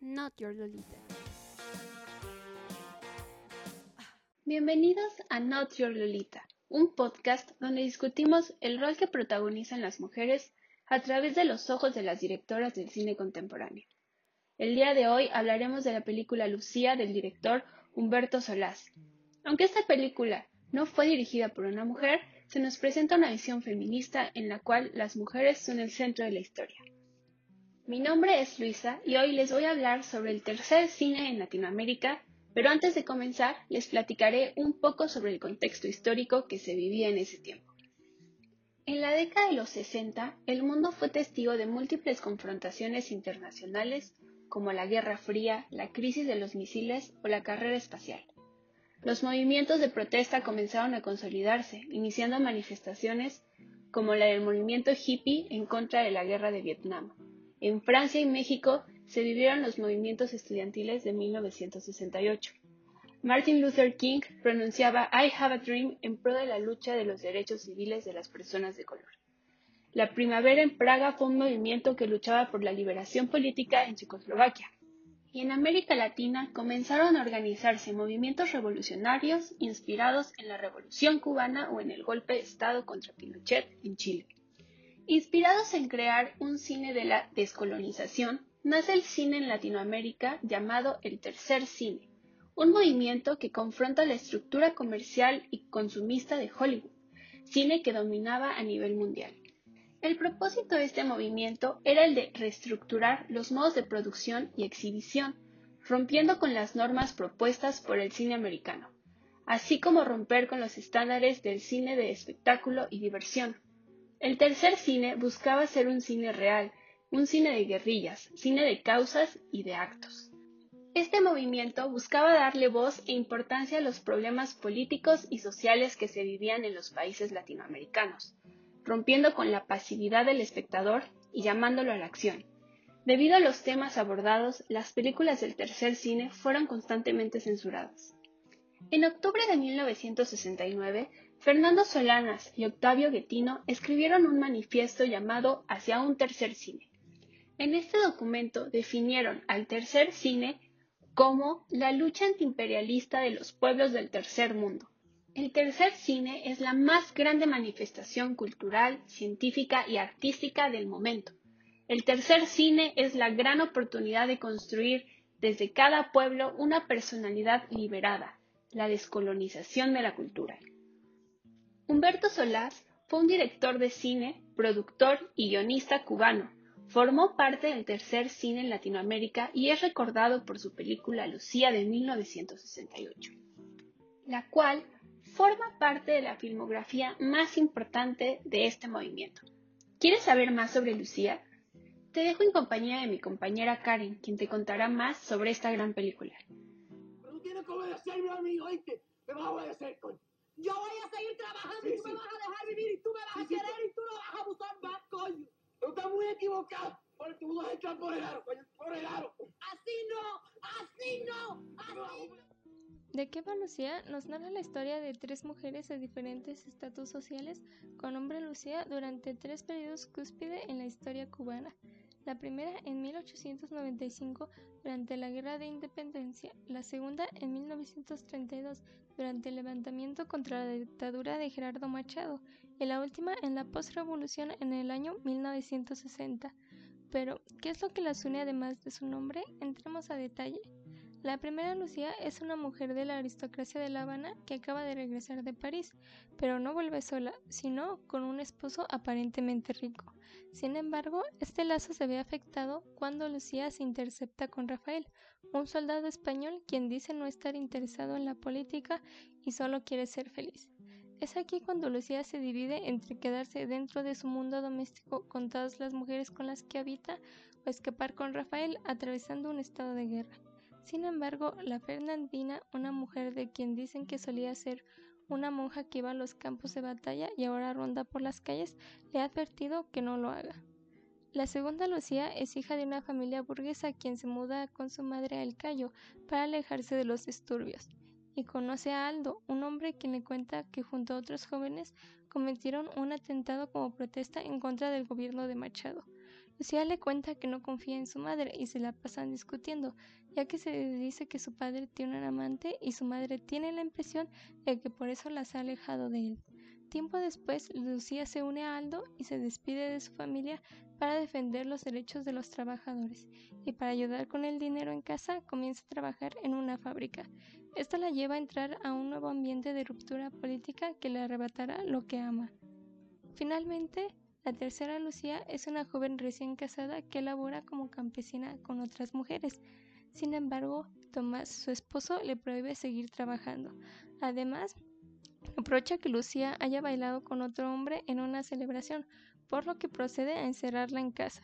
Not Your Lolita. Bienvenidos a Not Your Lolita, un podcast donde discutimos el rol que protagonizan las mujeres a través de los ojos de las directoras del cine contemporáneo. El día de hoy hablaremos de la película Lucía del director Humberto Solás. Aunque esta película no fue dirigida por una mujer, se nos presenta una visión feminista en la cual las mujeres son el centro de la historia. Mi nombre es Luisa y hoy les voy a hablar sobre el tercer cine en Latinoamérica, pero antes de comenzar les platicaré un poco sobre el contexto histórico que se vivía en ese tiempo. En la década de los 60, el mundo fue testigo de múltiples confrontaciones internacionales como la Guerra Fría, la crisis de los misiles o la carrera espacial. Los movimientos de protesta comenzaron a consolidarse, iniciando manifestaciones como la del movimiento hippie en contra de la guerra de Vietnam. En Francia y México se vivieron los movimientos estudiantiles de 1968. Martin Luther King pronunciaba I have a dream en pro de la lucha de los derechos civiles de las personas de color. La primavera en Praga fue un movimiento que luchaba por la liberación política en Checoslovaquia. Y en América Latina comenzaron a organizarse movimientos revolucionarios inspirados en la Revolución cubana o en el golpe de Estado contra Pinochet en Chile. Inspirados en crear un cine de la descolonización, nace el cine en Latinoamérica llamado el tercer cine, un movimiento que confronta la estructura comercial y consumista de Hollywood, cine que dominaba a nivel mundial. El propósito de este movimiento era el de reestructurar los modos de producción y exhibición, rompiendo con las normas propuestas por el cine americano, así como romper con los estándares del cine de espectáculo y diversión. El tercer cine buscaba ser un cine real, un cine de guerrillas, cine de causas y de actos. Este movimiento buscaba darle voz e importancia a los problemas políticos y sociales que se vivían en los países latinoamericanos, rompiendo con la pasividad del espectador y llamándolo a la acción. Debido a los temas abordados, las películas del tercer cine fueron constantemente censuradas. En octubre de 1969, Fernando Solanas y Octavio Guetino escribieron un manifiesto llamado Hacia un tercer cine. En este documento definieron al tercer cine como la lucha antiimperialista de los pueblos del tercer mundo, el tercer cine es la más grande manifestación cultural, científica y artística del momento. El tercer cine es la gran oportunidad de construir desde cada pueblo una personalidad liberada, la descolonización de la cultura. Humberto Solás fue un director de cine, productor y guionista cubano. Formó parte del tercer cine en Latinoamérica y es recordado por su película Lucía de 1968, la cual forma parte de la filmografía más importante de este movimiento. ¿Quieres saber más sobre Lucía? Te dejo en compañía de mi compañera Karen, quien te contará más sobre esta gran película. Tienes que obedecerme a mí, oíste. Me vas a obedecer, coño. Yo voy a seguir trabajando Sí, y tú sí. me vas a dejar vivir y tú me vas Sí, a sí, querer y tú no vas a abusar más, coño. Tú estás muy equivocado. Porque tú vas a echar por el aro, coño. Por el aro. Así no, así no, así no. ¿De qué va Lucía? Nos narra la historia de tres mujeres de diferentes estatus sociales con nombre Lucía durante tres periodos cúspide en la historia cubana. La primera en 1895 durante la Guerra de Independencia, la segunda en 1932 durante el levantamiento contra la dictadura de Gerardo Machado y la última en la postrevolución en el año 1960. Pero, ¿qué es lo que las une además de su nombre? Entremos a detalle. La primera Lucía es una mujer de la aristocracia de La Habana que acaba de regresar de París, pero no vuelve sola, sino con un esposo aparentemente rico. Sin embargo, este lazo se ve afectado cuando Lucía se intercepta con Rafael, un soldado español quien dice no estar interesado en la política y solo quiere ser feliz. Es aquí cuando Lucía se divide entre quedarse dentro de su mundo doméstico con todas las mujeres con las que habita o escapar con Rafael atravesando un estado de guerra. Sin embargo, la Fernandina, una mujer de quien dicen que solía ser una monja que iba a los campos de batalla y ahora ronda por las calles, le ha advertido que no lo haga. La segunda Lucía es hija de una familia burguesa quien se muda con su madre a El Cayo para alejarse de los disturbios y conoce a Aldo, un hombre quien le cuenta que junto a otros jóvenes cometieron un atentado como protesta en contra del gobierno de Machado. Lucía le cuenta que no confía en su madre y se la pasan discutiendo, ya que se dice que su padre tiene un amante y su madre tiene la impresión de que por eso las ha alejado de él. Tiempo después, Lucía se une a Aldo y se despide de su familia para defender los derechos de los trabajadores y para ayudar con el dinero en casa comienza a trabajar en una fábrica. Esto la lleva a entrar a un nuevo ambiente de ruptura política que le arrebatará lo que ama. Finalmente, la tercera Lucía es una joven recién casada que labora como campesina con otras mujeres. Sin embargo, Tomás, su esposo, le prohíbe seguir trabajando. Además, aprovecha que Lucía haya bailado con otro hombre en una celebración, por lo que procede a encerrarla en casa.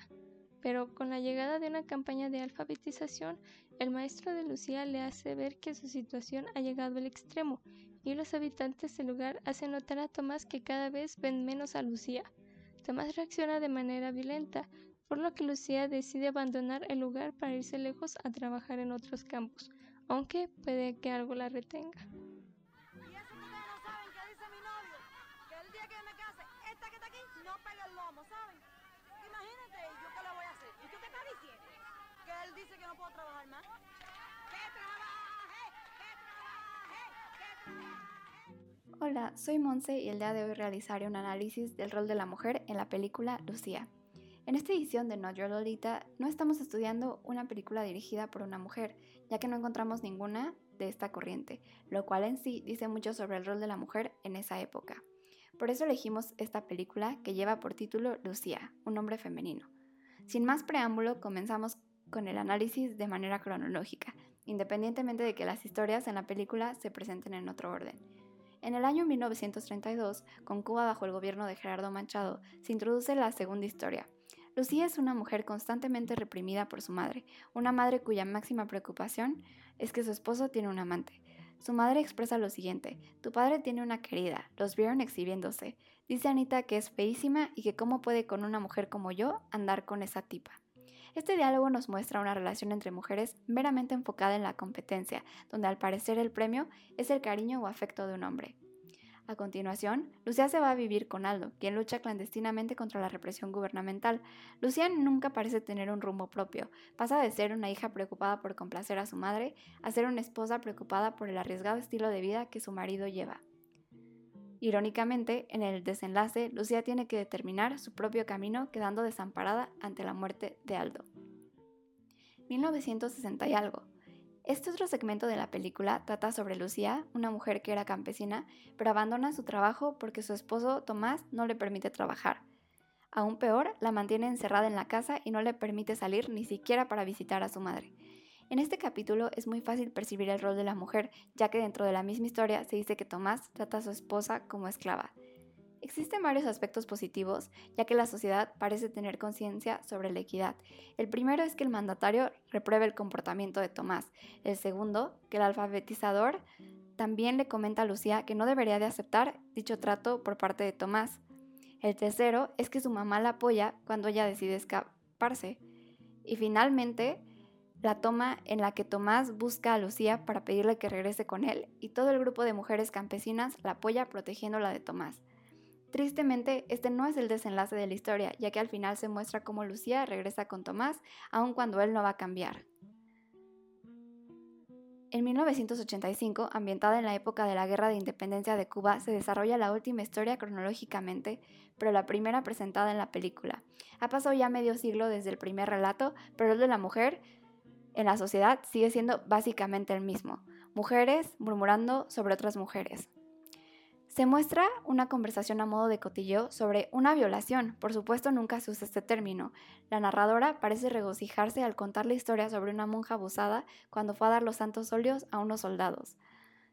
Pero con la llegada de una campaña de alfabetización, el maestro de Lucía le hace ver que su situación ha llegado al extremo, y los habitantes del lugar hacen notar a Tomás que cada vez ven menos a Lucía. Tomás reacciona de manera violenta, por lo que Lucía decide abandonar el lugar para irse lejos a trabajar en otros campos, aunque puede que algo la retenga. Hola, soy Monse y el día de hoy realizaré un análisis del rol de la mujer en la película Lucía. En esta edición de Not Your Lolita no estamos estudiando una película dirigida por una mujer, ya que no encontramos ninguna de esta corriente, lo cual en sí dice mucho sobre el rol de la mujer en esa época. Por eso elegimos esta película que lleva por título Lucía, un nombre femenino. Sin más preámbulo, comenzamos con el análisis de manera cronológica, independientemente de que las historias en la película se presenten en otro orden. En el año 1932, con Cuba bajo el gobierno de Gerardo Manchado, se introduce la segunda historia. Lucía es una mujer constantemente reprimida por su madre, una madre cuya máxima preocupación es que su esposo tiene un amante. Su madre expresa lo siguiente, tu padre tiene una querida, los vieron exhibiéndose. Dice Anita que es feísima y que cómo puede con una mujer como yo andar con esa tipa. Este diálogo nos muestra una relación entre mujeres meramente enfocada en la competencia, donde al parecer el premio es el cariño o afecto de un hombre. A continuación, Lucía se va a vivir con Aldo, quien lucha clandestinamente contra la represión gubernamental. Lucía nunca parece tener un rumbo propio. Pasa de ser una hija preocupada por complacer a su madre a ser una esposa preocupada por el arriesgado estilo de vida que su marido lleva. Irónicamente, en el desenlace, Lucía tiene que determinar su propio camino quedando desamparada ante la muerte de Aldo. 1960 y algo. Este otro segmento de la película trata sobre Lucía, una mujer que era campesina, pero abandona su trabajo porque su esposo Tomás no le permite trabajar. Aún peor, la mantiene encerrada en la casa y no le permite salir ni siquiera para visitar a su madre. En este capítulo es muy fácil percibir el rol de la mujer, ya que dentro de la misma historia se dice que Tomás trata a su esposa como esclava. Existen varios aspectos positivos, ya que la sociedad parece tener conciencia sobre la equidad. El primero es que el mandatario repruebe el comportamiento de Tomás. El segundo, que el alfabetizador también le comenta a Lucía que no debería de aceptar dicho trato por parte de Tomás. El tercero es que su mamá la apoya cuando ella decide escaparse. Y finalmente, la toma en la que Tomás busca a Lucía para pedirle que regrese con él y todo el grupo de mujeres campesinas la apoya protegiéndola de Tomás. Tristemente, este no es el desenlace de la historia, ya que al final se muestra cómo Lucía regresa con Tomás, aun cuando él no va a cambiar. En 1985, ambientada en la época de la Guerra de Independencia de Cuba, se desarrolla la última historia cronológicamente, pero la primera presentada en la película. Ha pasado ya medio siglo desde el primer relato, pero el de la mujer en la sociedad sigue siendo básicamente el mismo. Mujeres murmurando sobre otras mujeres. Se muestra una conversación a modo de cotilleo sobre una violación. Por supuesto, nunca se usa este término. La narradora parece regocijarse al contar la historia sobre una monja abusada cuando fue a dar los santos óleos a unos soldados.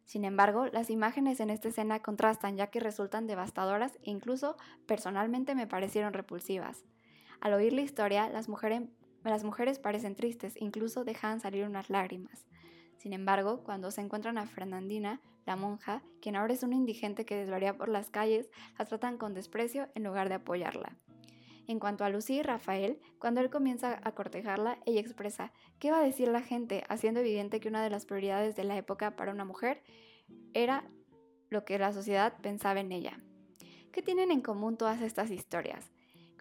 Sin embargo, las imágenes en esta escena contrastan ya que resultan devastadoras e incluso personalmente me parecieron repulsivas. Al oír la historia, las mujeres, las mujeres parecen tristes, incluso dejan salir unas lágrimas. Sin embargo, cuando se encuentran a Fernandina, la monja, quien ahora es una indigente que desvaría por las calles, la tratan con desprecio en lugar de apoyarla. En cuanto a Lucy y Rafael, cuando él comienza a cortejarla, ella expresa ¿qué va a decir la gente? haciendo evidente que una de las prioridades de la época para una mujer era lo que la sociedad pensaba en ella. ¿Qué tienen en común todas estas historias?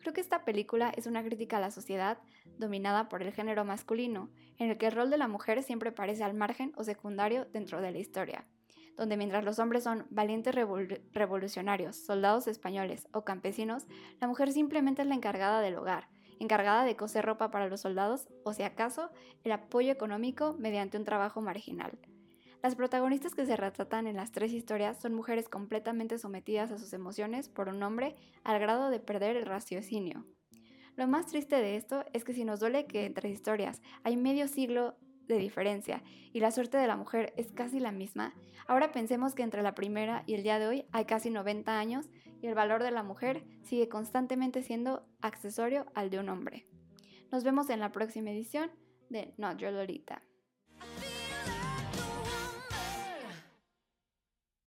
Creo que esta película es una crítica a la sociedad dominada por el género masculino, en el que el rol de la mujer siempre parece al margen o secundario dentro de la historia, donde mientras los hombres son valientes revolucionarios, soldados españoles o campesinos, la mujer simplemente es la encargada del hogar, encargada de coser ropa para los soldados o si acaso el apoyo económico mediante un trabajo marginal. Las protagonistas que se retratan en las tres historias son mujeres completamente sometidas a sus emociones por un hombre al grado de perder el raciocinio. Lo más triste de esto es que si nos duele que entre historias hay medio siglo de diferencia y la suerte de la mujer es casi la misma, ahora pensemos que entre la primera y el día de hoy hay casi 90 años y el valor de la mujer sigue constantemente siendo accesorio al de un hombre. Nos vemos en la próxima edición de Not Your Lolita.